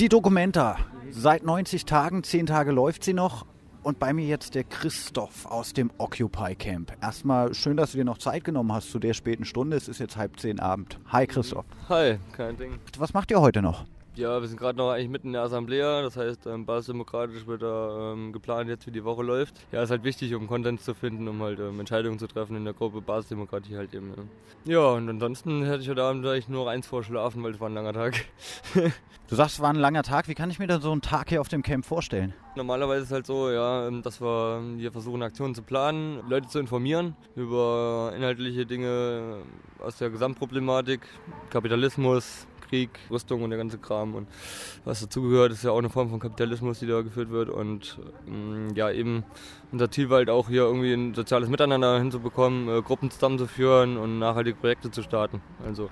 Die Dokumenta. Seit 90 Tagen, 10 Tage läuft sie noch. Und bei mir jetzt der Christoph aus dem Occupy Camp. Erstmal schön, dass du dir noch Zeit genommen hast zu der späten Stunde. Es ist jetzt halb zehn Abend. Hi Christoph. Hi, kein Ding. Was macht ihr heute noch? Ja, wir sind gerade noch eigentlich mitten in der Assemblea, das heißt, ähm, basisdemokratisch wird da ähm, geplant jetzt, wie die Woche läuft. Ja, ist halt wichtig, um Konsens zu finden, um halt ähm, Entscheidungen zu treffen in der Gruppe Basisdemokratie halt eben. Ja, ja und ansonsten hätte ich heute Abend eigentlich nur eins vorschlafen, weil es war ein langer Tag. du sagst, es war ein langer Tag. Wie kann ich mir dann so einen Tag hier auf dem Camp vorstellen? Normalerweise ist es halt so, ja, ähm, dass wir hier versuchen, Aktionen zu planen, Leute zu informieren über inhaltliche Dinge aus der Gesamtproblematik, Kapitalismus, Krieg, Rüstung und der ganze Kram und was dazugehört, ist ja auch eine Form von Kapitalismus, die da geführt wird und ähm, ja eben unser Ziel war halt auch hier irgendwie ein soziales Miteinander hinzubekommen, äh, Gruppen zusammenzuführen und nachhaltige Projekte zu starten. Also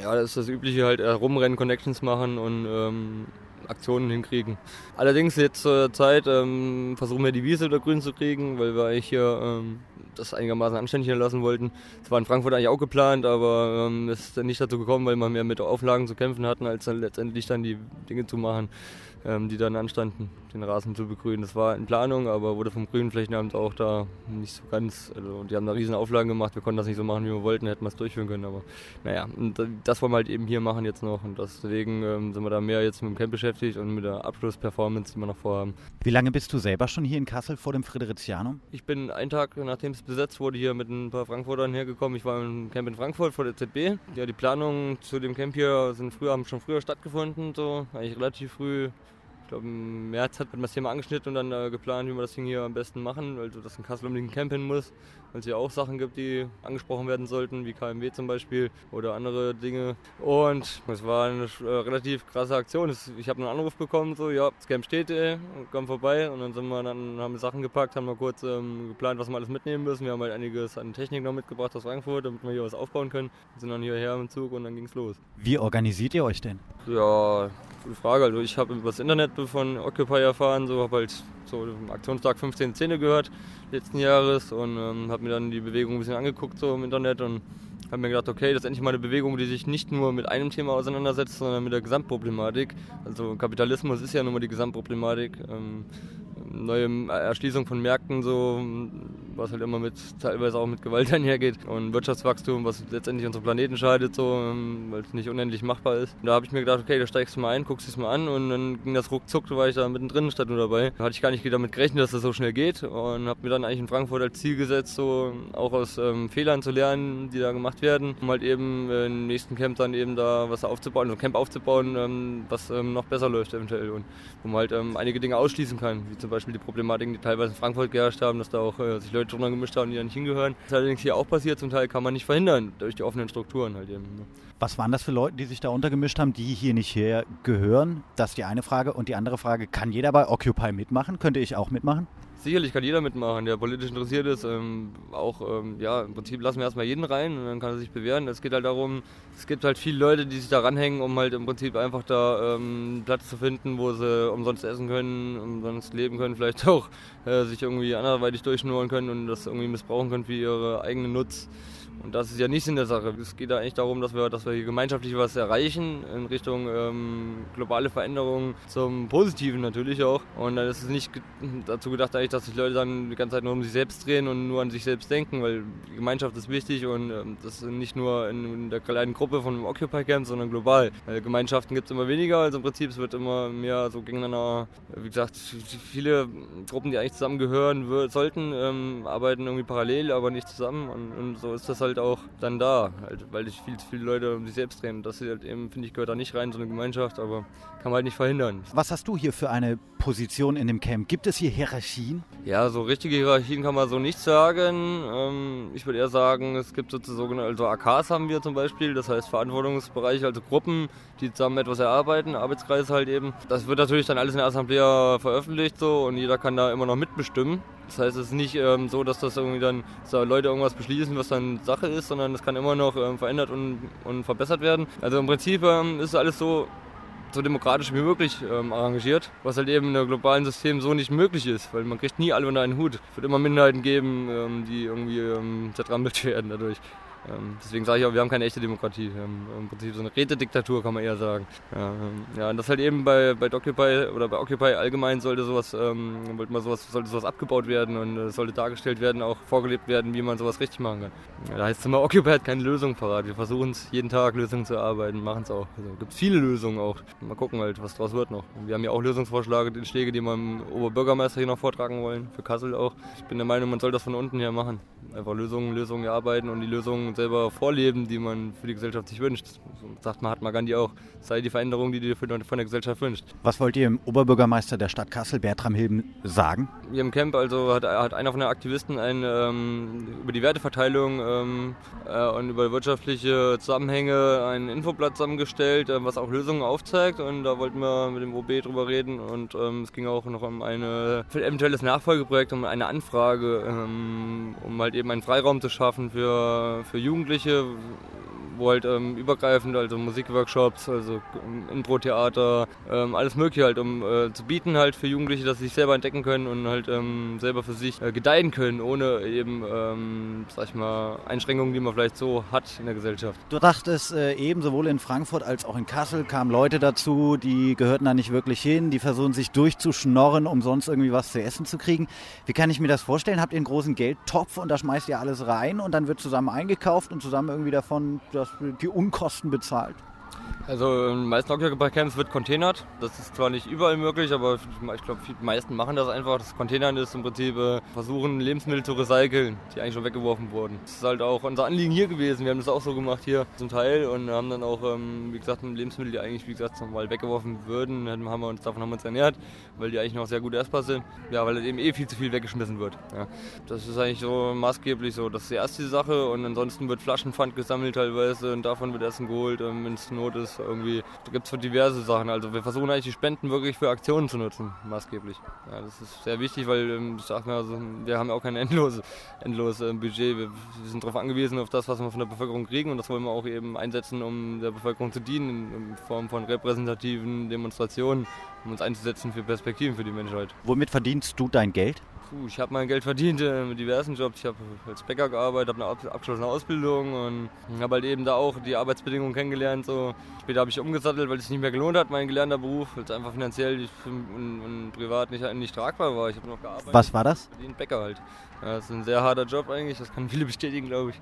ja, das ist das Übliche halt, herumrennen, Connections machen und ähm, Aktionen hinkriegen. Allerdings jetzt zur Zeit ähm, versuchen wir die Wiese wieder grün zu kriegen, weil wir eigentlich hier ähm, das einigermaßen anständig lassen wollten. Es war in Frankfurt eigentlich auch geplant, aber ähm, es ist dann nicht dazu gekommen, weil wir mehr mit Auflagen zu kämpfen hatten, als dann letztendlich dann die Dinge zu machen ähm, die dann anstanden, den Rasen zu begrünen. Das war in Planung, aber wurde vom Grünen Flächenamt auch da nicht so ganz, also die haben da riesen Auflagen gemacht, wir konnten das nicht so machen, wie wir wollten, hätten wir es durchführen können, aber naja, und das wollen wir halt eben hier machen jetzt noch und deswegen ähm, sind wir da mehr jetzt mit dem Camp beschäftigt und mit der Abschlussperformance, die wir noch vorhaben. Wie lange bist du selber schon hier in Kassel vor dem Fridericianum? Ich bin einen Tag, nachdem es besetzt wurde, hier mit ein paar Frankfurtern hergekommen. Ich war im Camp in Frankfurt vor der ZB. Ja, die Planungen zu dem Camp hier sind früher, haben schon früher stattgefunden, so eigentlich relativ früh glaube, im März hat man das Thema angeschnitten und dann äh, geplant, wie wir das Ding hier am besten machen, weil das in Kassel unbedingt ein Camp hin muss, weil es ja auch Sachen gibt, die angesprochen werden sollten, wie KMW zum Beispiel oder andere Dinge. Und es war eine äh, relativ krasse Aktion. Ich habe einen Anruf bekommen, so, ja, das Camp steht, ey, komm vorbei. Und dann sind wir dann, haben wir Sachen gepackt, haben wir kurz ähm, geplant, was wir alles mitnehmen müssen. Wir haben halt einiges an Technik noch mitgebracht aus Frankfurt, damit wir hier was aufbauen können. Wir sind dann hierher im Zug und dann ging es los. Wie organisiert ihr euch denn? Ja, gute Frage. Also ich habe über das Internet von Occupy erfahren, so habe halt so Aktionstag 15 Szene gehört letzten Jahres und ähm, habe mir dann die Bewegung ein bisschen angeguckt so im Internet und habe mir gedacht, okay, das ist endlich mal eine Bewegung, die sich nicht nur mit einem Thema auseinandersetzt, sondern mit der Gesamtproblematik. Also Kapitalismus ist ja nun mal die Gesamtproblematik. Ähm, neue Erschließung von Märkten, so, was halt immer mit, teilweise auch mit Gewalt einhergeht und Wirtschaftswachstum, was letztendlich unseren Planeten scheidet, so, ähm, weil es nicht unendlich machbar ist. Und da habe ich mir gedacht, okay, da steigst du mal ein, guckst es mal an und dann ging das ruckzuck, da war ich da mittendrin statt nur dabei. Da hatte ich gar nicht damit gerechnet, dass das so schnell geht und habe mir dann eigentlich in Frankfurt als Ziel gesetzt, so auch aus ähm, Fehlern zu lernen, die da gemacht werden, um halt eben äh, im nächsten Camp dann eben da was aufzubauen, also ein Camp aufzubauen, ähm, was ähm, noch besser läuft eventuell und wo man halt ähm, einige Dinge ausschließen kann, wie zum Beispiel die Problematiken, die teilweise in Frankfurt geherrscht haben, dass da auch äh, sich Leute drunter gemischt haben, die da nicht hingehören. Das ist allerdings hier auch passiert, zum Teil kann man nicht verhindern, durch die offenen Strukturen halt eben. Ne? Was waren das für Leute, die sich da untergemischt haben, die hier nicht hergehören? Das ist die eine Frage. Und die andere Frage, kann jeder bei Occupy mitmachen? Könnte ich auch mitmachen? Sicherlich kann jeder mitmachen, der politisch interessiert ist. Ähm, auch, ähm, ja, im Prinzip lassen wir erstmal jeden rein und dann kann er sich bewähren. Es geht halt darum, es gibt halt viele Leute, die sich da ranhängen, um halt im Prinzip einfach da ähm, Platz zu finden, wo sie umsonst essen können, umsonst leben können, vielleicht auch äh, sich irgendwie anderweitig durchschnurren können und das irgendwie missbrauchen können für ihre eigenen Nutz. Und das ist ja nicht in der Sache. Es geht da eigentlich darum, dass wir, dass wir hier gemeinschaftlich was erreichen in Richtung ähm, globale Veränderungen zum Positiven natürlich auch. Und dann ist es nicht dazu gedacht, eigentlich, dass sich Leute dann die ganze Zeit nur um sich selbst drehen und nur an sich selbst denken, weil die Gemeinschaft ist wichtig und ähm, das nicht nur in, in, der kleinen Gruppe von Occupy Camp, sondern global. Weil Gemeinschaften gibt es immer weniger, also im Prinzip es wird immer mehr so gegeneinander. Wie gesagt, viele Gruppen, die eigentlich zusammengehören sollten, ähm, arbeiten irgendwie parallel, aber nicht zusammen und, und so ist das halt auch dann da, halt, weil sich viel zu viele Leute um sich selbst drehen. Das halt eben, finde ich, gehört da nicht rein, so eine Gemeinschaft, aber kann man halt nicht verhindern. Was hast du hier für eine Position in dem Camp? Gibt es hier Hierarchien? Ja, so richtige Hierarchien kann man so nicht sagen. Ähm, ich würde eher sagen, es gibt sozusagen, also AKs haben wir zum Beispiel, das heißt Verantwortungsbereiche, also Gruppen, die zusammen etwas erarbeiten, Arbeitskreise halt eben. Das wird natürlich dann alles in der Assemblea veröffentlicht so und jeder kann da immer noch mitbestimmen. Das heißt, es ist nicht ähm, so, dass das irgendwie dann dass da Leute irgendwas beschließen, was dann Sache ist, sondern es kann immer noch ähm, verändert und, und verbessert werden. Also im Prinzip ähm, ist alles so so demokratisch wie möglich ähm, arrangiert, was halt eben in einem globalen System so nicht möglich ist, weil man kriegt nie alle unter einen Hut. Es wird immer Minderheiten geben, ähm, die irgendwie ähm, zertrampelt werden dadurch. Ähm, deswegen sage ich auch, wir haben keine echte Demokratie. Haben im Prinzip so eine Rätediktatur, kann man eher sagen. Ja, ähm, und das halt eben bei, bei Occupy oder bei Occupy allgemein sollte sowas, ähm, wollte mal sowas, sollte sowas abgebaut werden und es sollte dargestellt werden, auch vorgelebt werden, wie man sowas richtig machen kann. Ja, da heißt es immer, Occupy hat keine Lösung parat. Wir versuchen es jeden Tag Lösungen zu erarbeiten, machen es auch. Also gibt viele Lösungen auch. Mal gucken halt, was draus wird noch. Wir haben ja auch Lösungsvorschläge, Schläge, die wir dem Oberbürgermeister hier noch vortragen wollen, für Kassel auch. Ich bin der Meinung, man soll das von unten her machen. Einfach Lösungen, Lösungen erarbeiten und die Lösungen selber vorleben, die man für die Gesellschaft sich wünscht. So sagt Mahatma Gandhi auch, sei die Veränderung, die du dir von der Gesellschaft wünscht. Was wollt ihr dem Oberbürgermeister der Stadt Kassel, Bertram Hilben, sagen? Hier im Camp also hat, hat einer von den Aktivisten ein, ähm, über die Werteverteilung ähm, äh, und über wirtschaftliche Zusammenhänge ein Infoblatt zusammengestellt, äh, was auch Lösungen aufzeigt und da wollten wir mit dem OB drüber reden und ähm, es ging auch noch um ein eventuelles Nachfolgeprojekt, um eine Anfrage, ähm, um halt eben einen Freiraum zu schaffen für, für Jugendliche, wo halt ähm, übergreifend, also Musikworkshops, also Impro-Theater, ähm, alles mögliche halt, um äh, zu bieten halt für Jugendliche, dass sie sich selber entdecken können und halt ähm, selber für sich äh, gedeihen können, ohne eben, ähm, sag ich mal, Einschränkungen, die man vielleicht so hat in der Gesellschaft. Du dachtest äh, eben, sowohl in Frankfurt als auch in Kassel kamen Leute dazu, die gehörten da nicht wirklich hin, die versuchen sich durchzuschnorren, um sonst irgendwie was zu essen zu kriegen. Wie kann ich mir das vorstellen? Habt ihr einen großen Geldtopf und da schmeißt ihr alles rein und dann wird zusammen eingekauft und zusammen irgendwie davon das die Unkosten bezahlt? Also in den meisten Occupy-Camps wird containert. Das ist zwar nicht überall möglich, aber ich glaube, die meisten machen das einfach. Das Containern ist im Prinzip äh, versuchen, Lebensmittel zu recyceln, die eigentlich schon weggeworfen wurden. Das ist halt auch unser Anliegen hier gewesen. Wir haben das auch so gemacht hier zum Teil und haben dann auch, ähm, wie gesagt, Lebensmittel, die eigentlich, wie gesagt, mal weggeworfen würden, haben wir uns davon haben wir uns ernährt, weil die eigentlich noch sehr gut essbar sind. Ja, weil eben eh viel zu viel weggeschmissen wird. Ja. Das ist eigentlich so maßgeblich so. Das ist die erste Sache und ansonsten wird Flaschenpfand gesammelt teilweise und davon wird Essen geholt, ähm, wenn es Not ist ist irgendwie, da gibt es diverse Sachen. Also wir versuchen eigentlich die Spenden wirklich für Aktionen zu nutzen, maßgeblich. Ja, das ist sehr wichtig, weil ähm, ich sag also, wir haben ja auch kein endloses, endloses äh, Budget. Wir, sind darauf angewiesen, auf das, was wir von der Bevölkerung kriegen und das wollen wir auch eben einsetzen, um der Bevölkerung zu dienen, in Form von repräsentativen Demonstrationen, um uns einzusetzen für Perspektiven für die Menschheit. Womit verdienst du dein Geld? Puh, ich habe mein Geld verdient äh, mit diversen Jobs. Ich habe als Bäcker gearbeitet, habe eine abgeschlossene Ausbildung und habe halt eben da auch die Arbeitsbedingungen kennengelernt. So. Später habe ich umgesattelt, weil es nicht mehr gelohnt hat, mein gelernter Beruf, weil es einfach finanziell und, und privat nicht, nicht tragbar war. Ich habe noch gearbeitet. Was war das? Verdient Bäcker halt. Ja, das ist ein sehr harter Job eigentlich, das kann viele bestätigen, glaube ich.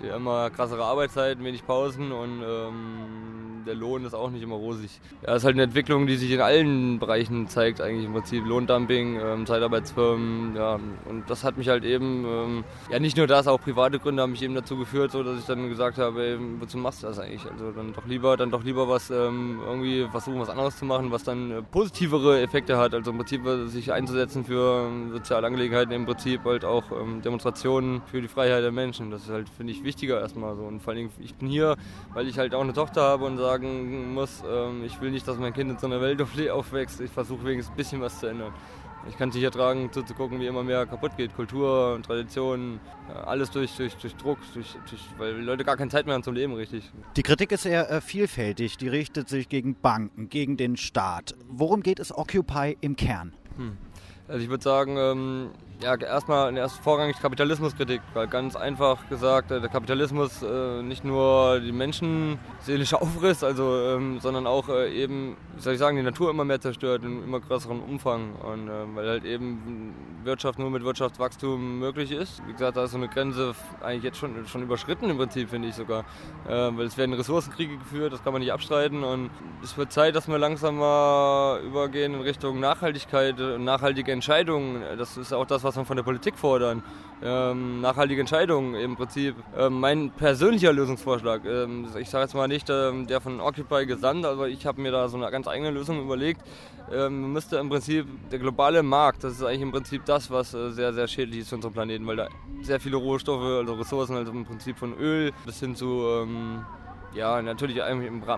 Immer krassere Arbeitszeiten, wenig Pausen und ähm, der Lohn ist auch nicht immer rosig. Ja, ist halt eine Entwicklung, die sich in allen Bereichen zeigt, eigentlich im Prinzip. Lohndumping, ähm, Zeitarbeitsfirmen, ja. Und das hat mich halt eben, ähm, ja nicht nur das, auch private Gründe haben mich eben dazu geführt, so dass ich dann gesagt habe, ey, wozu machst du das eigentlich? Also dann doch lieber, dann doch lieber was ähm, irgendwie versuchen, was anderes zu machen, was dann äh, positivere Effekte hat. Also im Prinzip äh, sich einzusetzen für ähm, soziale Angelegenheiten, im Prinzip halt auch ähm, Demonstrationen für die Freiheit der Menschen. Das ist halt, finde ich, wichtiger erstmal so. Und vor allem, ich bin hier, weil ich halt auch eine Tochter habe und sage, sagen muss, ähm, ich will nicht, dass mein Kind in so einer Welt aufwächst. Ich versuche wenigstens ein bisschen was zu ändern. Ich kann es nicht ertragen, zuzugucken, wie immer mehr kaputt geht. Kultur, Tradition, alles durch, durch, durch Druck, durch, durch, weil die Leute gar keine Zeit mehr haben zum Leben, richtig. Die Kritik ist sehr äh, vielfältig. Die richtet sich gegen Banken, gegen den Staat. Worum geht es Occupy im Kern? Hm. Also ich würde sagen, ähm, ja, erstmal erst vorrangig Kapitalismuskritik, weil ganz einfach gesagt, äh, der Kapitalismus äh, nicht nur die Menschen seelisch aufriss, also, ähm, sondern auch äh, eben, wie soll ich sagen, die Natur immer mehr zerstört in immer größerem Umfang. Und äh, weil halt eben Wirtschaft nur mit Wirtschaftswachstum möglich ist. Wie gesagt, da ist so eine Grenze eigentlich jetzt schon, schon überschritten im Prinzip, finde ich sogar. Äh, weil es werden Ressourcenkriege geführt, das kann man nicht abstreiten. Und es wird Zeit, dass wir langsam mal übergehen in Richtung Nachhaltigkeit und nachhaltige Entscheidungen. Das ist auch das, was was wir von der Politik fordern. Ähm, nachhaltige Entscheidungen im Prinzip. Ähm, mein persönlicher Lösungsvorschlag, ähm, ich sage jetzt mal nicht ähm, der von Occupy gesandt, aber ich habe mir da so eine ganz eigene Lösung überlegt. Ähm, müsste im Prinzip der globale Markt, das ist eigentlich im Prinzip das, was äh, sehr, sehr schädlich ist für unseren Planeten, weil da sehr viele Rohstoffe, also Ressourcen, also im Prinzip von Öl bis hin zu ähm, ja, natürlich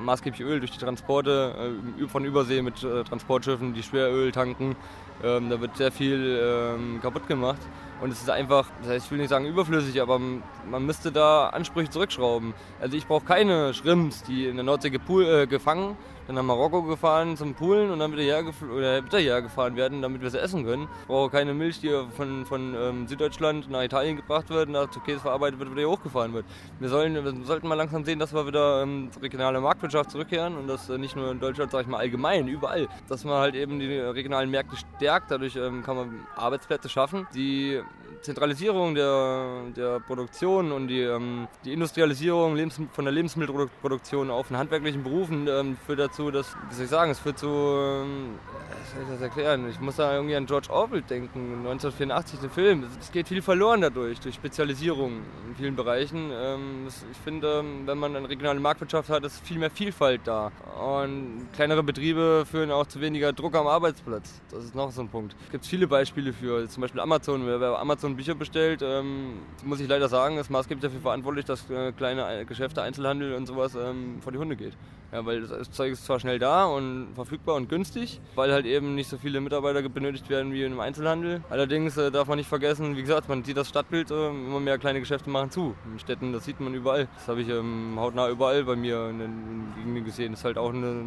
maßgeblich Öl durch die Transporte äh, von Übersee mit äh, Transportschiffen, die Schweröl tanken. Ähm, da wird sehr viel ähm, kaputt gemacht. Und es ist einfach, das heißt, ich will nicht sagen überflüssig, aber man müsste da Ansprüche zurückschrauben. Also ich brauche keine Schrimps, die in der Nordsee gepool, äh, gefangen dann nach Marokko gefahren zum Poolen und dann wieder hierher gefahren werden, damit wir sie essen können. Ich brauche keine Milch, die von, von ähm, Süddeutschland nach Italien gebracht wird, nach Käse verarbeitet wird, wieder hochgefahren wird. Wir, sollen, wir sollten mal langsam sehen, dass wir wieder ähm, zur regionalen Marktwirtschaft zurückkehren und das äh, nicht nur in Deutschland, sage ich mal allgemein, überall. Dass man halt eben die regionalen Märkte stärkt, dadurch ähm, kann man Arbeitsplätze schaffen, die Zentralisierung der, der Produktion und die, ähm, die Industrialisierung von der Lebensmittelproduktion auf den handwerklichen Berufen ähm, führt dazu, dass, wie soll ich sagen, es führt zu, ähm, wie soll ich das erklären? Ich muss da irgendwie an George Orwell denken, 1984, den Film. Es geht viel verloren dadurch, durch Spezialisierung in vielen Bereichen. Ähm, ich finde, wenn man eine regionale Marktwirtschaft hat, ist viel mehr Vielfalt da. Und kleinere Betriebe führen auch zu weniger Druck am Arbeitsplatz. Das ist noch so ein Punkt. Es gibt viele Beispiele für, zum Beispiel Amazon. Wer Amazon Bücher bestellt, ähm, muss ich leider sagen, ist maßgeblich dafür verantwortlich, dass äh, kleine Geschäfte, Einzelhandel und sowas vor die Hunde geht. Ja, weil das Zeug ist zwar schnell da und verfügbar und günstig, weil halt eben nicht so viele Mitarbeiter benötigt werden wie im Einzelhandel. Allerdings äh, darf man nicht vergessen, wie gesagt, man sieht das Stadtbild, äh, immer mehr kleine Geschäfte machen zu. In Städten, das sieht man überall. Das habe ich ähm, hautnah überall bei mir in den Gegenden gesehen. Das ist halt auch eine,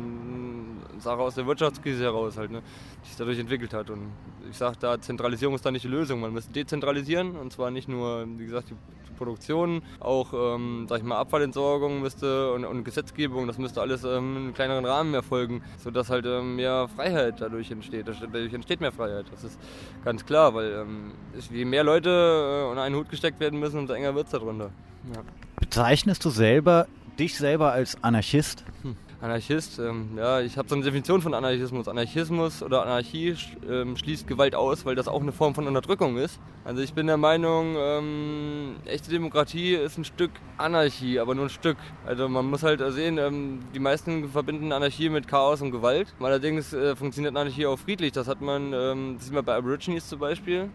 Sache aus der Wirtschaftskrise heraus, halt, ne, die sich dadurch entwickelt hat. Und ich sage da, Zentralisierung ist da nicht die Lösung. Man muss dezentralisieren und zwar nicht nur, wie gesagt, die Produktion, auch ähm, sag ich mal, Abfallentsorgung müsste und, und Gesetzgebung, das müsste alles ähm, in einem kleineren Rahmen erfolgen, sodass halt ähm, mehr Freiheit dadurch entsteht. Dadurch entsteht mehr Freiheit, das ist ganz klar, weil ähm, je mehr Leute äh, unter einen Hut gesteckt werden müssen, umso enger wird es darunter. Ja. Bezeichnest du selber dich selber als Anarchist? Hm. Anarchist, ähm, ja, ich habe so eine Definition von Anarchismus. Anarchismus oder Anarchie ähm, schließt Gewalt aus, weil das auch eine Form von Unterdrückung ist. Also ich bin der Meinung, ähm, echte Demokratie ist ein Stück Anarchie, aber nur ein Stück. Also man muss halt sehen, ähm, die meisten verbinden Anarchie mit Chaos und Gewalt. Allerdings äh, funktioniert Anarchie auch friedlich. Das hat man, ähm, das sieht man bei Aborigines zum Beispiel.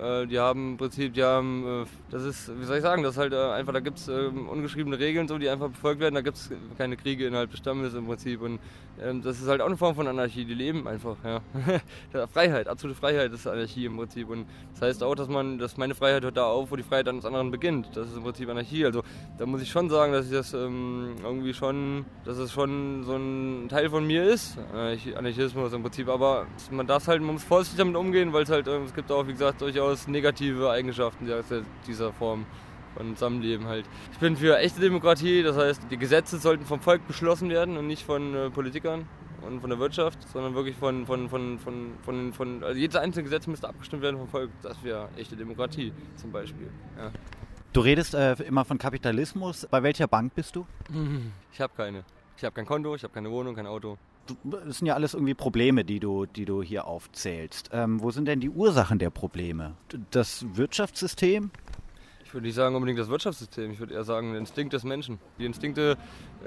Äh, die haben im Prinzip, die haben, äh, das ist, wie soll ich sagen, das ist halt äh, einfach, da gibt es ähm, ungeschriebene Regeln, so, die einfach befolgt werden, da gibt es keine Kriege innerhalb des Stammes im Prinzip. Und ähm, das ist halt auch eine Form von Anarchie, die leben einfach, ja. Freiheit, absolute Freiheit ist Anarchie im Prinzip. Und das heißt auch, dass man, dass meine Freiheit hört da auf, wo die Freiheit eines anderen beginnt, das ist im Prinzip Anarchie, also da muss ich schon sagen, dass ich das ähm, irgendwie schon, dass es schon so ein Teil von mir ist, Anarchismus im Prinzip, aber man darf halt, man muss vorsichtig damit umgehen, weil es halt, es gibt auch, wie gesagt, durchaus durchaus negative Eigenschaften dieser Form von Zusammenleben halt. Ich bin für echte Demokratie, das heißt, die Gesetze sollten vom Volk beschlossen werden und nicht von äh, Politikern und von der Wirtschaft, sondern wirklich von, von, von, von, von, von also jedes einzelne Gesetz müsste abgestimmt werden vom Volk. Das wäre echte Demokratie zum Beispiel. Ja. Du redest äh, immer von Kapitalismus. Bei welcher Bank bist du? Ich habe keine. Ich habe kein Konto, ich habe keine Wohnung, kein Auto das sind ja alles irgendwie Probleme, die du, die du hier aufzählst. Ähm, wo sind denn die Ursachen der Probleme? Das Wirtschaftssystem? Ich würde nicht sagen unbedingt das Wirtschaftssystem, ich würde eher sagen der Instinkt des Menschen. Die Instinkte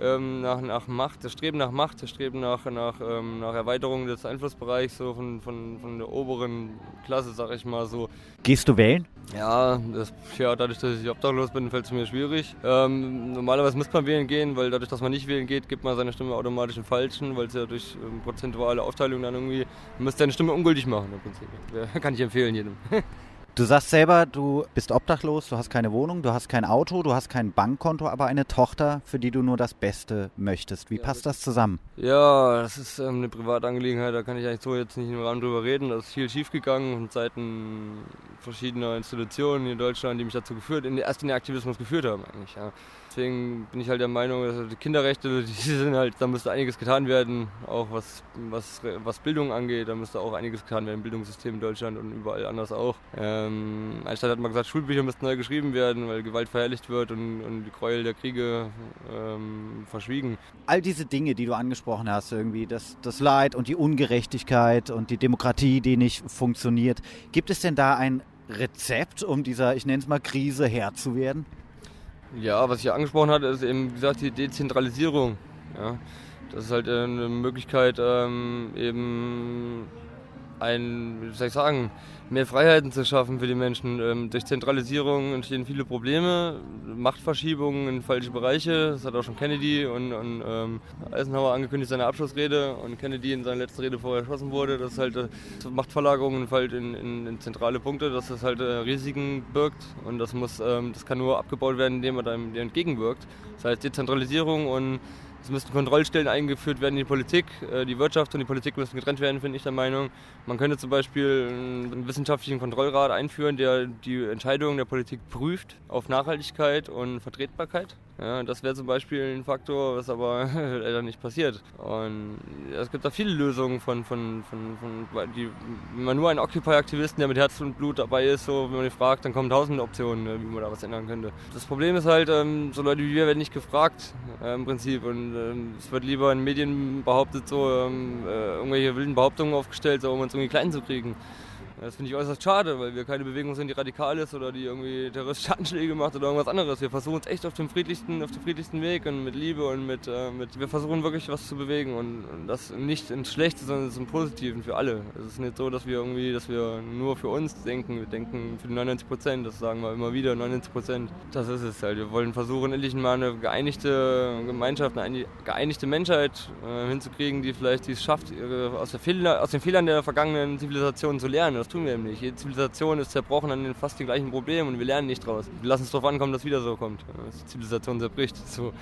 ähm, nach, nach Macht, das Streben nach Macht, das Streben nach, nach, ähm, nach Erweiterung des Einflussbereichs so von, von, von der oberen Klasse, sag ich mal so. Gehst du wählen? Ja, das, ja dadurch, dass ich obdachlos bin, fällt es mir schwierig. Ähm, normalerweise müsste man wählen gehen, weil dadurch, dass man nicht wählen geht, gibt man seine Stimme automatisch in falschen, weil es ja durch ähm, prozentuale Aufteilung dann irgendwie, man müsste seine Stimme ungültig machen im Prinzip. Ja, kann ich empfehlen jedem. Du sagst selber, du bist obdachlos, du hast keine Wohnung, du hast kein Auto, du hast kein Bankkonto, aber eine Tochter, für die du nur das Beste möchtest. Wie ja, passt das zusammen? Ja, das ist ähm, eine Privatangelegenheit, da kann ich eigentlich so jetzt nicht im Rahmen drüber reden. Da ist viel schiefgegangen von Seiten verschiedener Institutionen in Deutschland, die mich dazu geführt, in, erst in den Aktivismus geführt haben eigentlich. Ja. Deswegen bin ich halt der Meinung, dass die Kinderrechte, die sind halt, da müsste einiges getan werden, auch was, was, was Bildung angeht, da müsste auch einiges getan werden Bildungssystem in Deutschland und überall anders auch. Ähm, Einstein hat mal gesagt, Schulbücher müssten neu geschrieben werden, weil Gewalt verherrlicht wird und, und die Gräuel der Kriege ähm, verschwiegen. All diese Dinge, die du angesprochen hast, irgendwie das, das Leid und die Ungerechtigkeit und die Demokratie, die nicht funktioniert. Gibt es denn da ein Rezept, um dieser, ich nenne es mal, Krise Herr zu werden? Ja, was ich angesprochen hatte, ist eben, gesagt, die Dezentralisierung. Ja. Das ist halt eine Möglichkeit, ähm, eben ein, wie soll ich sagen, mehr Freiheiten zu schaffen für die Menschen. Ähm, durch Zentralisierung entstehen viele Probleme, Machtverschiebungen in falsche Bereiche. Das hat auch schon Kennedy und, und ähm, Eisenhower angekündigt, seine Abschlussrede und Kennedy in seiner letzten Rede vorher erschossen wurde. Das halt äh, Machtverlagerungen in, in, in, zentrale Punkte, dass das halt äh, Risiken birgt und das muss, ähm, das kann nur abgebaut werden, indem man dem entgegenwirkt. Das heißt Dezentralisierung und Es müssten Kontrollstellen eingeführt werden in die Politik. Äh, die Wirtschaft und die Politik müssen getrennt werden, finde ich der Meinung. Man könnte zum Beispiel einen wissenschaftlichen Kontrollrat einführen, der die Entscheidungen der Politik prüft auf Nachhaltigkeit und Vertretbarkeit. Ja, das wäre zum Beispiel ein Faktor, was aber leider nicht passiert. Und es gibt da viele Lösungen von, von, von, von die, wenn man nur einen Occupy-Aktivisten, der mit Herz und Blut dabei ist, so, wenn man ihn fragt, dann kommen tausend Optionen, wie man da was ändern könnte. Das Problem ist halt, ähm, so Leute wie wir werden nicht gefragt, äh, im Prinzip. Und ähm, es wird lieber in Medien behauptet, so ähm, äh, irgendwelche wilden Behauptungen aufgestellt, so, um uns irgendwie klein zu kriegen. Das finde ich äußerst schade, weil wir keine Bewegung sind, die radikal ist oder die irgendwie terroristische Anschläge macht oder irgendwas anderes. Wir versuchen es echt auf dem friedlichsten, auf dem friedlichsten Weg und mit Liebe und mit, äh, mit wir versuchen wirklich was zu bewegen und, und das nicht ins Schlechte, sondern im Positiven für alle. Es ist nicht so, dass wir irgendwie, dass wir nur für uns denken. Wir denken für die 99 Prozent, das sagen wir immer wieder, 99 Prozent. Das ist es halt. Wir wollen versuchen, endlich mal eine geeinigte Gemeinschaft, eine geeinigte Menschheit äh, hinzukriegen, die vielleicht die es schafft, aus, Fehler, aus den Fehlern der vergangenen Zivilisationen zu lernen das tun wir eben nicht. Jede Zivilisation ist zerbrochen an den fast den gleichen Problemen und wir lernen nicht draus. Wir lassen es darauf ankommen, dass wieder so kommt. Die Zivilisation zerbricht. So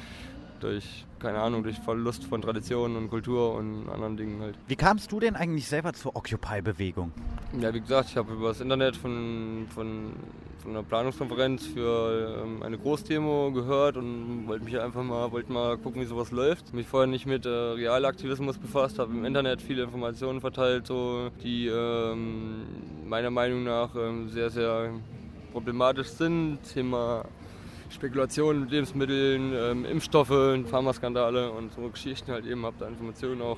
durch, keine Ahnung, durch Verlust von Traditionen und Kultur und anderen Dingen halt. Wie kamst du denn eigentlich selber zur Occupy-Bewegung? Ja, wie gesagt, ich habe über das Internet von, von, von einer Planungskonferenz für ähm, eine Großdemo gehört und wollte mich einfach mal, wollte mal gucken, wie sowas läuft. Mich vorher nicht mit äh, Realaktivismus befasst, habe im Internet viele Informationen verteilt, so, die ähm, meiner Meinung nach ähm, sehr, sehr problematisch sind. Thema Spekulationen mit Lebensmitteln, ähm, Impfstoffe, Pharmaskandale und so Geschichten halt eben, habe da Informationen auch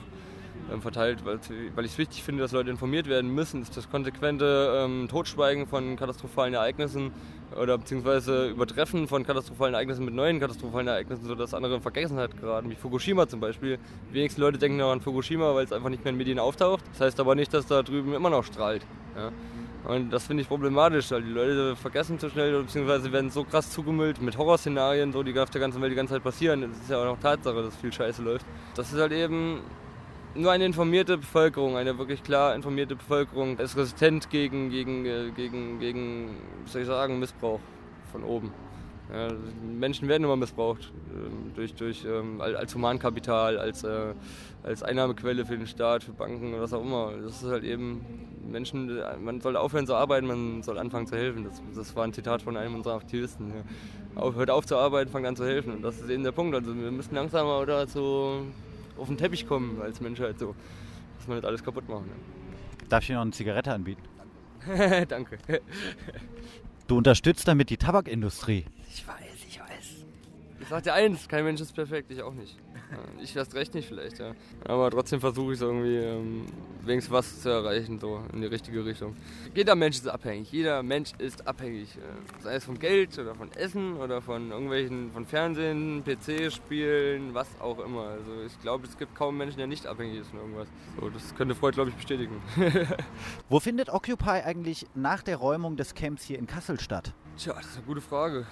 ähm, verteilt, weil, weil ich es wichtig finde, dass Leute informiert werden müssen. Das, das konsequente ähm, Totschweigen von katastrophalen Ereignissen oder beziehungsweise Übertreffen von katastrophalen Ereignissen mit neuen katastrophalen Ereignissen, sodass andere in Vergessenheit geraten, wie Fukushima zum Beispiel. Die wenigsten Leute denken noch an Fukushima, weil es einfach nicht mehr in Medien auftaucht. Das heißt aber nicht, dass da drüben immer noch strahlt. Ja. Und das finde ich problematisch, weil die Leute vergessen zu schnell, beziehungsweise werden so krass zugemüllt mit Horrorszenarien, so, die auf der ganzen Welt die ganze Zeit passieren. Es ist ja auch noch Tatsache, dass viel Scheiße läuft. Das ist halt eben nur eine informierte Bevölkerung, eine wirklich klar informierte Bevölkerung ist resistent gegen, gegen, äh, gegen, gegen soll ich sagen, Missbrauch von oben. Ja, Menschen werden immer missbraucht ähm, durch, durch, ähm, als Humankapital, als, äh, als Einnahmequelle für den Staat, für Banken oder was auch immer. Das ist halt eben Menschen, man soll aufhören zu arbeiten, man soll anfangen zu helfen. Das, das war ein Zitat von einem unserer Aktivisten. Ja. Auf, hört auf zu arbeiten, fangt an zu helfen. Und das ist eben der Punkt. Also wir müssen langsamer oder so auf den Teppich kommen als Menschheit, so, dass wir nicht alles kaputt machen. Ja. Darf ich dir noch eine Zigarette anbieten? Danke. du unterstützt damit die Tabakindustrie. Ich weiß, ich sag dir eins, kein Mensch ist perfekt, ich auch nicht. Ich erst recht nicht vielleicht, ja. Aber trotzdem versuche ich es irgendwie ähm, wenigstens was zu erreichen, so in die richtige Richtung. Jeder Mensch ist abhängig. Jeder Mensch ist abhängig. Äh, sei es von Geld oder von Essen oder von irgendwelchen, von Fernsehen, PC-Spielen, was auch immer. Also ich glaube, es gibt kaum Menschen, der nicht abhängig ist von irgendwas. So, das könnte Freud, glaube ich, bestätigen. Wo findet Occupy eigentlich nach der Räumung des Camps hier in Kassel statt? Tja, das ist eine gute Frage.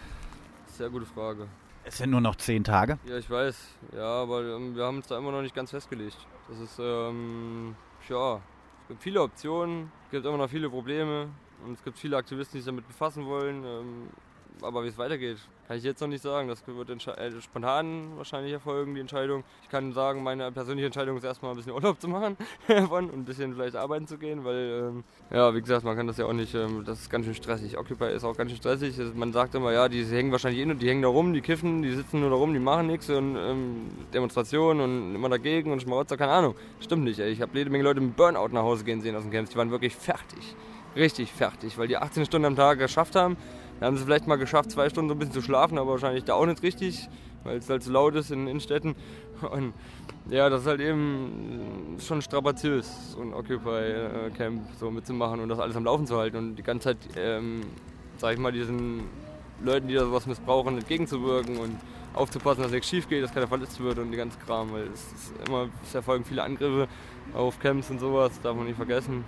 Sehr gute Frage. Es sind nur noch zehn Tage. Ja, ich weiß. Ja, aber ähm, wir haben uns da immer noch nicht ganz festgelegt. Das ist, ähm, ja, es gibt viele Optionen, es gibt immer noch viele Probleme und es gibt viele Aktivisten, die sich damit befassen wollen. Ähm, aber wie es weitergeht, kann ich jetzt noch nicht sagen. Das wird äh, spontan wahrscheinlich erfolgen, die Entscheidung. Ich kann sagen, meine persönliche Entscheidung ist erstmal ein bisschen Urlaub zu machen und ein bisschen vielleicht arbeiten zu gehen, weil, ähm, ja, wie gesagt, man kann das ja auch nicht, ähm, das ist ganz schön stressig. Occupy ist auch ganz schön stressig. Man sagt immer, ja, die hängen wahrscheinlich eh nur, die hängen da rum, die kiffen, die sitzen nur da rum, die machen nichts und ähm, Demonstrationen und immer dagegen und Schmarotzer, keine Ahnung. Stimmt nicht, ey. Ich habe jede Menge Leute mit Burnout nach Hause gehen sehen aus dem Camps. Die waren wirklich fertig. Richtig fertig, weil die 18 Stunden am Tag geschafft haben da haben sie vielleicht mal geschafft, zwei Stunden so ein bisschen zu schlafen, aber wahrscheinlich da auch nicht richtig, weil es halt so laut ist in Innenstädten. Und ja, das ist halt eben schon strapaziös, so ein Occupy-Camp so mitzumachen und das alles am Laufen zu halten und die ganze Zeit, ähm, sag ich mal, diesen Leuten, die da sowas missbrauchen, entgegenzuwirken und aufzupassen, dass nichts schief geht, dass keiner verletzt wird und die ganze Kram, weil es, ist immer, es erfolgen viele Angriffe auf Camps und sowas, darf man nicht vergessen.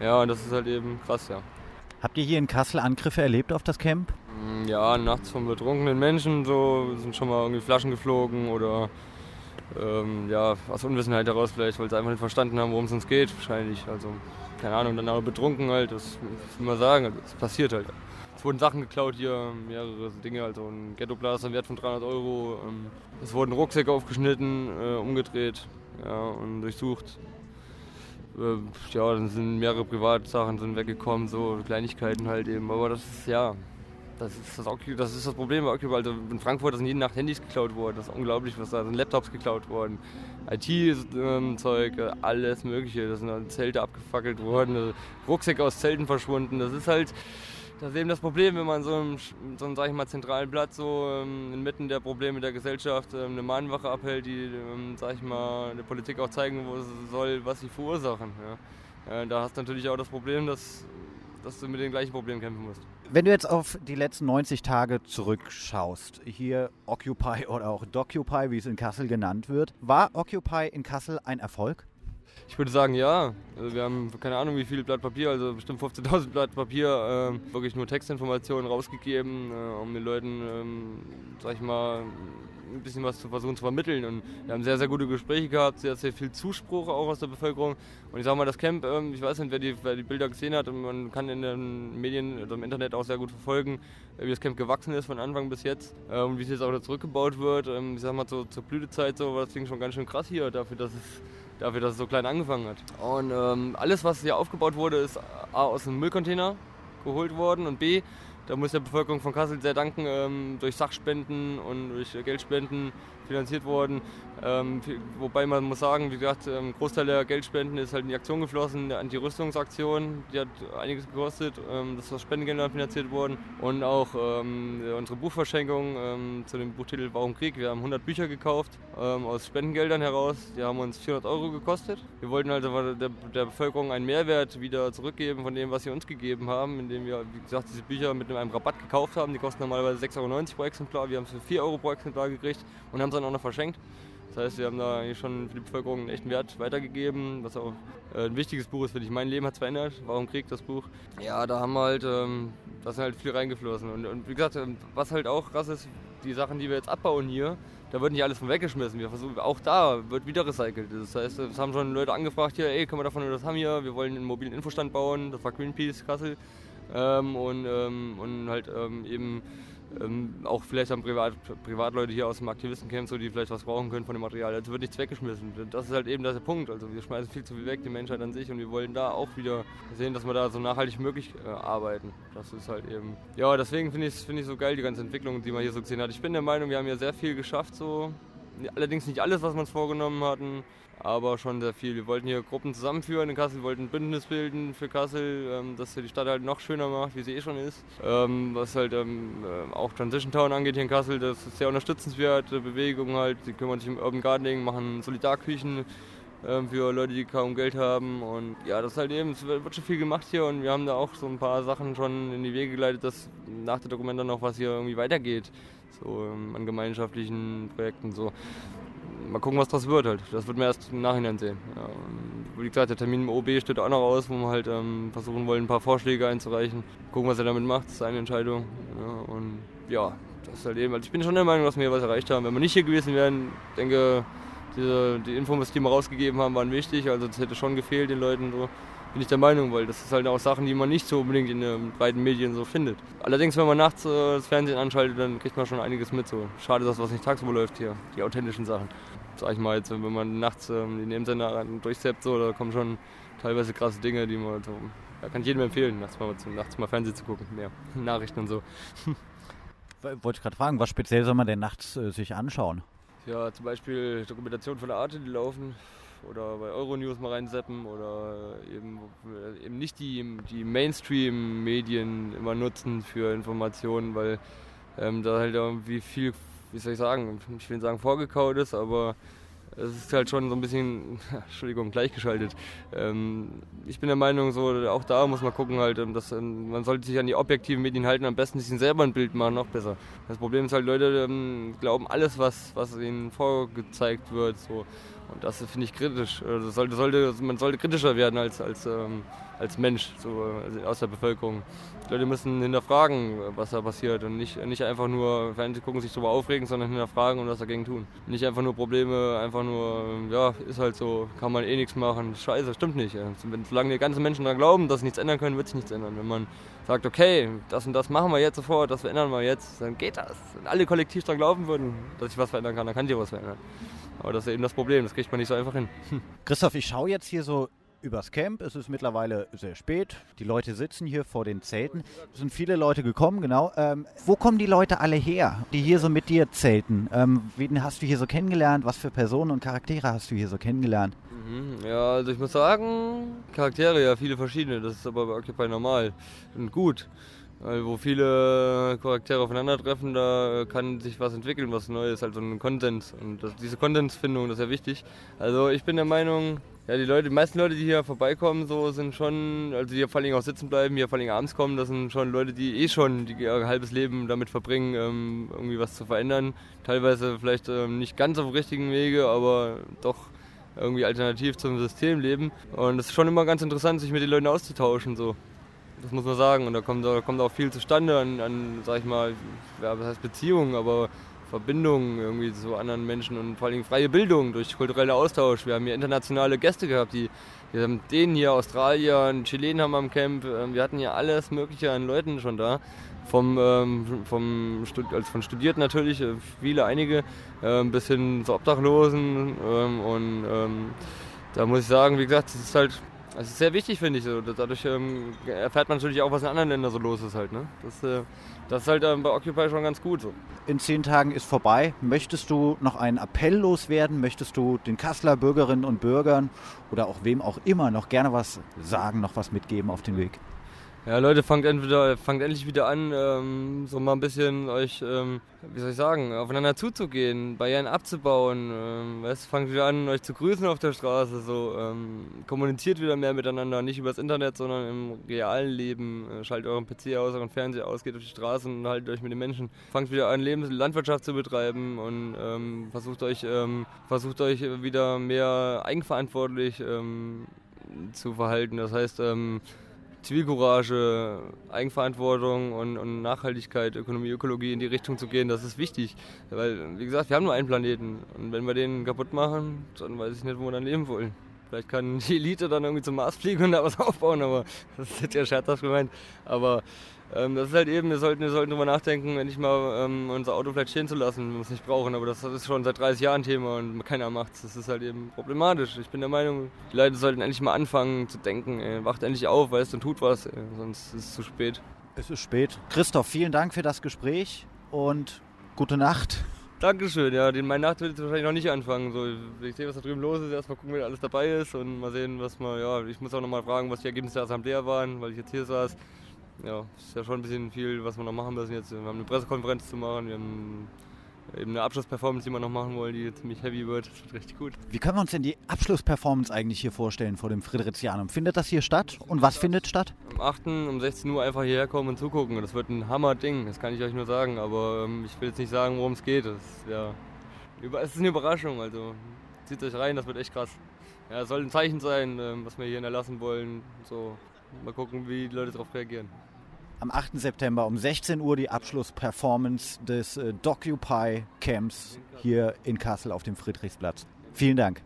Ja, und das ist halt eben krass, ja. Habt ihr hier in Kassel Angriffe erlebt auf das Camp? Mm, ja, nachts von betrunkenen Menschen, so sind schon mal irgendwie Flaschen geflogen oder ähm, ja, aus Unwissenheit heraus vielleicht, weil sie einfach nicht verstanden haben, worum es uns geht, wahrscheinlich. Also, keine Ahnung, dann aber betrunken halt, das muss man sagen, das passiert halt. Das wurden Sachen geklaut hier, mehrere Dinge, also ein Ghettoblaster im Wert von 300 Euro. Ähm, es wurden Rucksäcke aufgeschnitten, äh, umgedreht ja, und durchsucht. Äh, ja, dann sind mehrere Privatsachen sind weggekommen, so Kleinigkeiten halt eben. Aber das ist ja, das ist das, das, ist das Problem bei Occupy. Also in Frankfurt sind jeden Nacht Handys geklaut worden. Das ist unglaublich, was da sind. Laptops geklaut worden. IT-Zeug, alles Mögliche. Da sind Zelte abgefackelt worden, Rucksäcke aus Zelten verschwunden. Das ist halt, das ist eben das Problem, wenn man so einen, so einen sag ich mal, zentralen Platz so ähm, inmitten der Probleme der Gesellschaft ähm, eine Mahnwache abhält, die, ähm, sag ich mal, der Politik auch zeigen soll, was sie verursachen. Ja. Äh, da hast du natürlich auch das Problem, dass, dass du mit den gleichen Problemen kämpfen musst. Wenn du jetzt auf die letzten 90 Tage zurückschaust, hier Occupy oder auch Docupy, wie es in Kassel genannt wird, war Occupy in Kassel ein Erfolg? Ich würde sagen, ja. Also wir haben keine Ahnung, wie viel Blatt Papier, also bestimmt 15.000 Blatt Papier, äh, wirklich nur Textinformationen rausgegeben, äh, um den Leuten, ähm, sag ich mal, ein bisschen was zu versuchen zu vermitteln. Und wir haben sehr, sehr gute Gespräche gehabt, sehr, sehr viel Zuspruch auch aus der Bevölkerung. Und ich sage mal, das Camp, ähm, ich weiß nicht, wer die, wer die Bilder gesehen hat, man kann in den Medien oder im Internet auch sehr gut verfolgen, wie das Camp gewachsen ist von Anfang bis jetzt äh, und wie es jetzt auch wieder zurückgebaut wird. Ähm, ich sag mal, so, zur Blütezeit so, war das Ding schon ganz schön krass hier, dafür, dass es dafür, dass es so klein angefangen hat. Und ähm, alles, was hier aufgebaut wurde, ist A aus einem Müllcontainer geholt worden und B, da muss der Bevölkerung von Kassel sehr danken, ähm, durch Sachspenden und durch Geldspenden finanziert worden. Ähm, wobei man muss sagen, wie gesagt, ein ähm, Großteil der Geldspenden ist halt in die Aktion geflossen, eine Anti-Rüstungsaktion, die hat einiges gekostet, ähm, das ist aus Spendengeldern finanziert worden. Und auch ähm, unsere Buchverschenkung ähm, zu dem Buchtitel Warum Krieg. Wir haben 100 Bücher gekauft aus Spendengeldern heraus, die haben uns 400 Euro gekostet. Wir wollten halt der, der, Bevölkerung einen Mehrwert wieder zurückgeben von dem, was sie uns gegeben haben, indem wir, wie gesagt, diese Bücher mit einem Rabatt gekauft haben. Die kosten normalerweise 6,90 Euro pro Exemplar, wir haben es für 4 Euro pro Exemplar gekriegt und haben es dann auch noch verschenkt. Das heißt, wir haben da schon für die Bevölkerung einen echten Wert weitergegeben, was auch äh, ein wichtiges Buch ist, finde ich. Mein Leben hat es verändert. Warum Krieg, das Buch? Ja, da haben halt, ähm, da ist halt viel reingeflossen. Und, und, wie gesagt, ähm, was halt auch krass ist, die Sachen, die wir jetzt abbauen hier, da wird nicht alles von weggeschmissen. Wir versuchen, auch da wird wieder recycelt. Das heißt, es haben schon Leute angefragt hier, ey, können wir davon nur das haben hier? Wir wollen einen mobilen Infostand bauen. Das war Greenpeace Kassel. Ähm, und, ähm, und halt ähm, eben ähm, auch vielleicht haben Privat, Privatleute hier aus dem Aktivistencamp, so, die vielleicht was brauchen können von dem Material. Also wird nichts weggeschmissen. Das ist halt eben der Punkt. Also wir schmeißen viel zu viel weg, die Menschheit an sich, und wir wollen da auch wieder sehen, dass wir da so nachhaltig möglich äh, arbeiten. Das ist halt eben. Ja, deswegen finde ich es find so geil, die ganze Entwicklung, die man hier so gesehen hat. Ich bin der Meinung, wir haben hier sehr viel geschafft, so. Allerdings nicht alles, was wir uns vorgenommen hatten aber schon sehr viel. Wir wollten hier Gruppen zusammenführen in Kassel, wollten ein Bündnis bilden für Kassel, ähm, dass die Stadt halt noch schöner macht, wie sie eh schon ist. Ähm, was halt ähm, äh, auch Transition Town angeht hier in Kassel, das ist sehr unterstützenswert. Bewegung halt, die kümmern sich um Urban Gardening, machen Solidarküchen für Leute, die kaum Geld haben. Und ja, das ist halt eben, es wird schon viel gemacht hier und wir haben da auch so ein paar Sachen schon in die Wege geleitet, dass nach der Dokumenta noch was hier irgendwie weitergeht. So an gemeinschaftlichen Projekten so mal gucken, was das wird halt. Das wird man erst im Nachhinein sehen. Ja, wie gesagt, der Termin im OB steht auch noch aus, wo wir halt ähm, versuchen wollen, ein paar Vorschläge einzureichen. Gucken, was er damit macht, das ist seine Entscheidung. Ja, und ja, das ist halt eben, also ich bin schon der Meinung, dass wir hier was erreicht haben. Wenn wir nicht hier gewesen wären, denke, diese, die Infos, die wir rausgegeben haben, waren wichtig. Also das hätte schon gefehlt den Leuten so bin ich der Meinung, weil das ist halt auch Sachen, die man nicht so unbedingt in den breiten Medien so findet. Allerdings, wenn man nachts äh, das Fernsehen anschaltet, dann kriegt man schon einiges mit. So. Schade, dass was nicht tagsüber läuft hier, die authentischen Sachen. Sag ich mal jetzt, wenn man nachts ähm, die Nebensender durchseppt, so, da kommen schon teilweise krasse Dinge, die man so, da kann ich jedem empfehlen, nachts mal, nachts mal Fernsehen zu gucken, mehr Nachrichten und so. Wollte ich gerade fragen, was speziell soll man denn nachts äh, sich anschauen? Ja, zum Beispiel Dokumentation von der Arte, die laufen oder bei Euronews mal reinseppen oder eben, eben nicht die, die Mainstream-Medien immer nutzen für Informationen, weil ähm, da halt irgendwie viel, wie soll ich sagen, ich will nicht sagen vorgekaut ist, aber es ist halt schon so ein bisschen, Entschuldigung, gleichgeschaltet. Ähm, ich bin der Meinung, so auch da muss man gucken, halt, ähm, dass ähm, man sollte sich an die objektiven Medien halten, am besten sich selber ein Bild machen, noch besser. Das Problem ist halt, Leute ähm, glauben alles, was, was ihnen vorgezeigt wird. So. Und das finde ich kritisch. Also sollte, sollte, man sollte kritischer werden als, als, ähm, als Mensch so, also aus der Bevölkerung. Die Leute müssen hinterfragen, was da passiert und nicht, nicht einfach nur Fernsehen gucken, sich darüber aufregen, sondern hinterfragen und was dagegen tun. Nicht einfach nur Probleme, einfach nur, ja, ist halt so, kann man eh nichts machen. Scheiße, stimmt nicht. Wenn, solange die ganzen Menschen daran glauben, dass sie nichts ändern können, wird sich nichts ändern. Wenn man sagt, okay, das und das machen wir jetzt sofort, das verändern wir jetzt, dann geht das. Wenn alle kollektiv daran glauben würden, dass ich was verändern kann, dann kann ich was verändern. Aber das ist eben das Problem, das kriegt man nicht so einfach hin. Christoph, ich schaue jetzt hier so übers Camp. Es ist mittlerweile sehr spät. Die Leute sitzen hier vor den Zelten. Es sind viele Leute gekommen, genau. Ähm, wo kommen die Leute alle her, die hier so mit dir zelten? Ähm, wen hast du hier so kennengelernt? Was für Personen und Charaktere hast du hier so kennengelernt? Mhm, ja, also ich muss sagen, Charaktere ja viele verschiedene. Das ist aber bei Occupy normal und gut. Weil wo viele Charaktere aufeinandertreffen, da kann sich was entwickeln, was Neues, also ein Konsens. Und das, diese Konsensfindung, das ist ja wichtig. Also ich bin der Meinung, ja, die Leute, die meisten Leute, die hier vorbeikommen, so sind schon, also die hier vor allem auch sitzen bleiben, hier vor allem abends kommen, das sind schon Leute, die eh schon die, ihr halbes Leben damit verbringen, ähm, irgendwie was zu verändern. Teilweise vielleicht ähm, nicht ganz auf dem richtigen Wege, aber doch irgendwie alternativ zum System leben. Und es ist schon immer ganz interessant, sich mit den Leuten auszutauschen. So. Das muss man sagen. Und da kommt, da kommt auch viel zustande an, an sag ich mal, ja, was heißt Beziehungen, aber Verbindungen irgendwie zu anderen Menschen und vor allem freie Bildung durch kulturellen Austausch. Wir haben hier internationale Gäste gehabt, die, wir haben den hier, Australier, Chilenen haben am Camp. Ähm, wir hatten hier alles Mögliche an Leuten schon da. Vom, ähm, vom also von Studierten natürlich, äh, viele, einige, ähm, bis hin zu Obdachlosen. Ähm, und ähm, da muss ich sagen, wie gesagt, es ist halt das ist sehr wichtig, finde ich. So. Dadurch ähm, erfährt man natürlich auch, was in anderen Ländern so los ist halt. Ne? Das, äh, das ist halt ähm, bei Occupy schon ganz gut so. In zehn Tagen ist vorbei. Möchtest du noch einen Appell loswerden? Möchtest du den Kasseler Bürgerinnen und Bürgern oder auch wem auch immer noch gerne was sagen, noch was mitgeben auf den Weg? Ja, Leute, fangt entweder, fangt endlich wieder an, ähm, so mal ein bisschen euch, ähm, wie soll ich sagen, aufeinander zuzugehen, Barrieren abzubauen. Ähm, weißt, fangt wieder an, euch zu grüßen auf der Straße, so ähm, kommuniziert wieder mehr miteinander, nicht übers Internet, sondern im realen Leben. Äh, schaltet euren PC aus, euren Fernseher aus, geht auf die Straße und haltet euch mit den Menschen. Fangt wieder an, Lebens Landwirtschaft zu betreiben und ähm, versucht euch, ähm, versucht euch wieder mehr eigenverantwortlich zu verhalten. Das heißt, Zivilcourage, Eigenverantwortung und, und, Nachhaltigkeit, Ökonomie, Ökologie in die Richtung zu gehen, das ist wichtig. Weil, wie gesagt, wir haben nur einen Planeten. Und wenn wir den kaputt machen, dann weiß ich nicht, wo wir dann leben wollen. Vielleicht kann die Elite dann irgendwie zum Mars fliegen und da was aufbauen, aber das ist jetzt ja scherzhaft gemeint. Aber das ist halt eben, wir sollten, wir sollten drüber nachdenken, wenn nicht mal ähm, unser Auto vielleicht stehen zu lassen, wenn wir es nicht brauchen. Aber das, ist schon seit 30 Jahren Thema und keiner macht es. Das ist halt eben problematisch. Ich bin der Meinung, die Leute sollten endlich mal anfangen zu denken. Ey, wacht endlich auf, weißt du, und tut was, ey, sonst ist es zu spät. Es ist spät. Christoph, vielen Dank für das Gespräch und gute Nacht. Dankeschön, ja, den, meine Nacht wird jetzt wahrscheinlich noch nicht anfangen. So, ich sehe, was da drüben los ist, erstmal gucken, wer alles dabei ist und mal sehen, was man, ja, ich muss auch nochmal fragen, was die Ergebnisse der Assemblée waren, weil ich jetzt hier saß ja, ist ja schon ein bisschen viel, was wir noch machen müssen jetzt. Wir haben eine Pressekonferenz zu machen, wir haben eben eine Abschlussperformance, die wir noch machen wollen, die ziemlich heavy wird. Das wird richtig gut. Wie können wir uns denn die Abschlussperformance eigentlich hier vorstellen vor dem Fridericianum? Findet das hier statt und was findet statt? Am 8. um 16 Uhr einfach hierher kommen und zugucken. Das wird ein Hammer-Ding, das kann ich euch nur sagen. Aber ähm, ich will jetzt nicht sagen, worum es geht. Das ist, ja, es ist eine Überraschung, also zieht euch rein, das wird echt krass. Ja, es soll ein Zeichen sein, ähm, was wir hier hinterlassen wollen. So, mal gucken, wie die Leute darauf reagieren am 8. September um 16 Uhr die Abschlussperformance des äh, Docupy Camps hier in Kassel auf dem Friedrichsplatz. Vielen Dank.